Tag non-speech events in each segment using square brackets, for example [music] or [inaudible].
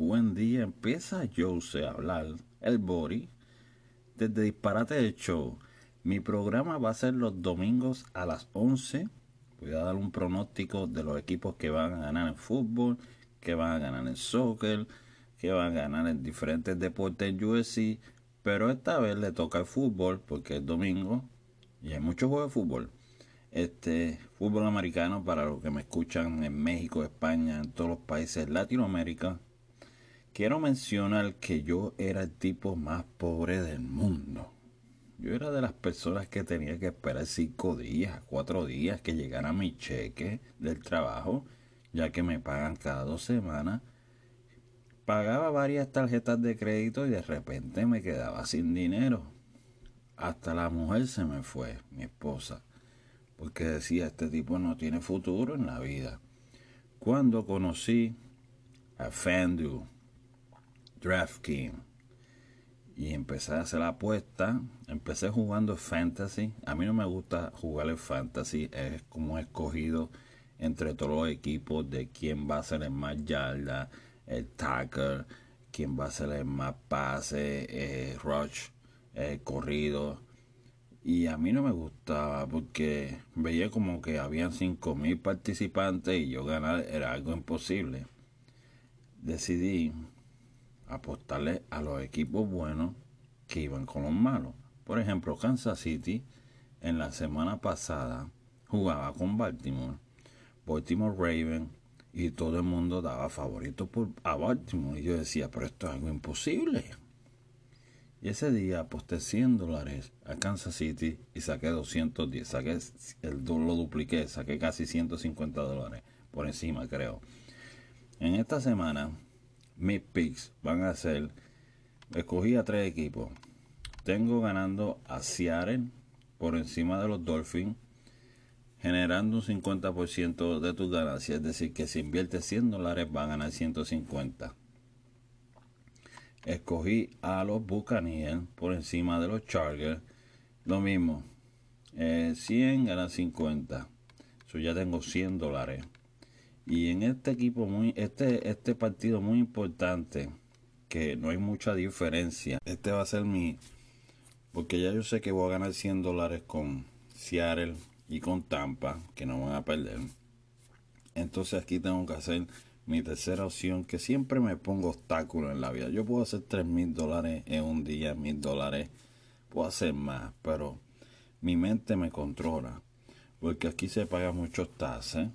buen día. Empieza Jose a hablar, el Bori, desde Disparate del Show. Mi programa va a ser los domingos a las 11. Voy a dar un pronóstico de los equipos que van a ganar en fútbol, que van a ganar en soccer, que van a ganar en diferentes deportes en USC. Pero esta vez le toca el fútbol porque es domingo y hay muchos juegos de fútbol. Este fútbol americano para los que me escuchan en México, España, en todos los países de Latinoamérica. Quiero mencionar que yo era el tipo más pobre del mundo. Yo era de las personas que tenía que esperar cinco días, cuatro días que llegara mi cheque del trabajo, ya que me pagan cada dos semanas. Pagaba varias tarjetas de crédito y de repente me quedaba sin dinero. Hasta la mujer se me fue, mi esposa, porque decía, este tipo no tiene futuro en la vida. Cuando conocí a FanDuel, DraftKings, y empecé a hacer la apuesta. Empecé jugando fantasy. A mí no me gusta jugar el fantasy. Es como escogido entre todos los equipos de quién va a ser el más yarda, el tackle, quién va a ser el más pase, eh, rush, eh, corrido. Y a mí no me gustaba porque veía como que habían 5.000 participantes y yo ganar era algo imposible. Decidí apostarle a los equipos buenos que iban con los malos. Por ejemplo, Kansas City en la semana pasada jugaba con Baltimore, Baltimore Raven, y todo el mundo daba favorito por, a Baltimore. Y yo decía, pero esto es algo imposible. Y ese día aposté 100 dólares a Kansas City y saqué 210. Saqué el, lo dupliqué, saqué casi 150 dólares por encima, creo. En esta semana mis picks van a ser, escogí a tres equipos. Tengo ganando a Seattle por encima de los Dolphins, generando un 50% de tus ganancias. Es decir, que si inviertes 100 dólares va a ganar 150. Escogí a los Buccaneers por encima de los Chargers. Lo mismo. 100 ganan 50. Eso ya tengo 100 dólares. Y en este equipo, muy, este, este partido muy importante, que no hay mucha diferencia, este va a ser mi, porque ya yo sé que voy a ganar 100 dólares con Seattle y con Tampa, que no van a perder. Entonces aquí tengo que hacer mi tercera opción, que siempre me pongo obstáculos en la vida. Yo puedo hacer 3 mil dólares en un día, mil dólares, puedo hacer más, pero mi mente me controla. Porque aquí se pagan muchos taxes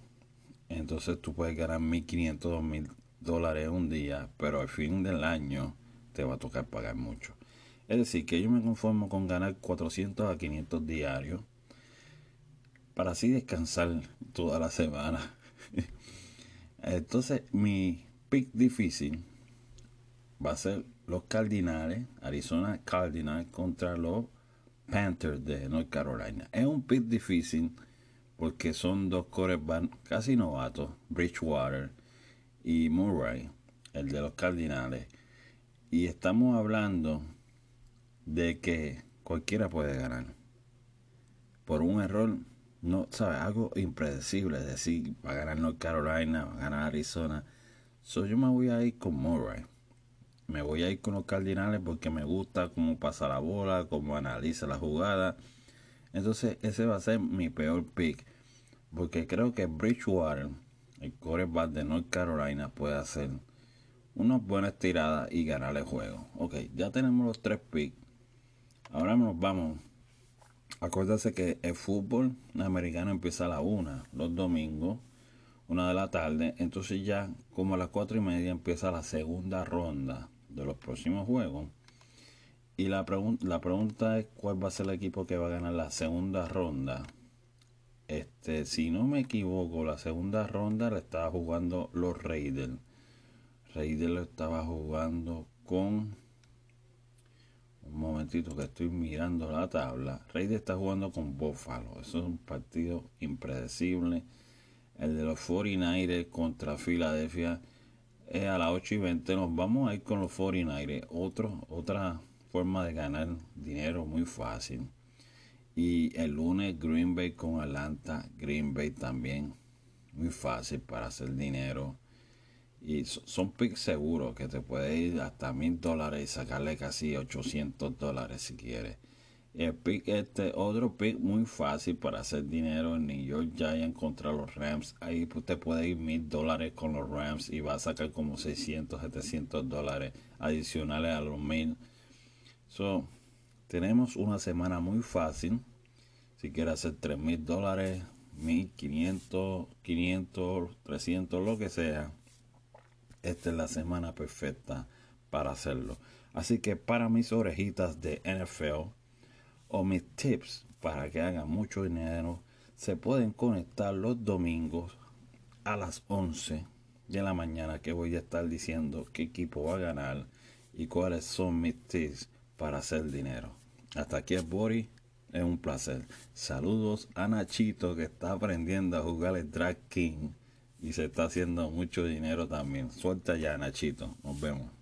entonces tú puedes ganar 1.500, 2.000 dólares un día, pero al fin del año te va a tocar pagar mucho. Es decir, que yo me conformo con ganar 400 a 500 diarios para así descansar toda la semana. [laughs] Entonces, mi pick difícil va a ser los Cardinales, Arizona Cardinals contra los Panthers de North Carolina. Es un pick difícil porque son dos cores casi novatos, Bridgewater y Murray, el de los Cardinales. Y estamos hablando de que cualquiera puede ganar. Por un error, no, ¿sabes? Algo impredecible, es decir, va a ganar North Carolina, va a ganar Arizona. So, yo me voy a ir con Murray. Me voy a ir con los Cardinales porque me gusta cómo pasa la bola, cómo analiza la jugada entonces ese va a ser mi peor pick. Porque creo que Bridgewater, el quarterback de North Carolina, puede hacer unas buenas tiradas y ganar el juego. Ok, ya tenemos los tres picks. Ahora nos vamos. Acuérdense que el fútbol americano empieza a la una, los domingos, una de la tarde. Entonces ya como a las cuatro y media empieza la segunda ronda de los próximos juegos. Y la, la pregunta es cuál va a ser el equipo que va a ganar la segunda ronda. Este, si no me equivoco, la segunda ronda la estaba jugando los Raiders. Raiders lo estaba jugando con un momentito que estoy mirando la tabla. Raiders está jugando con Buffalo. Eso es un partido impredecible. El de los 49ers contra Filadelfia es a las 8 y 20. Nos vamos a ir con los 49ers. Otro, otra forma de ganar dinero muy fácil. Y el lunes Green Bay con Atlanta, Green Bay también muy fácil para hacer dinero. Y son picks seguros que te puede ir hasta mil dólares y sacarle casi 800 dólares si quieres. El pick este, otro pick muy fácil para hacer dinero en New York Giants contra los Rams. Ahí te puede ir mil dólares con los Rams y va a sacar como 600, 700 dólares adicionales a los mil. So, tenemos una semana muy fácil. Si quieres hacer 3 mil dólares, 1500, 500, 300, lo que sea esta es la semana perfecta para hacerlo. Así que para mis orejitas de NFL o mis tips para que hagan mucho dinero, se pueden conectar los domingos a las 11 de la mañana que voy a estar diciendo qué equipo va a ganar y cuáles son mis tips para hacer dinero. Hasta aquí es Bori, es un placer. Saludos a Nachito que está aprendiendo a jugar el Drag King y se está haciendo mucho dinero también. Suelta ya, Nachito. Nos vemos.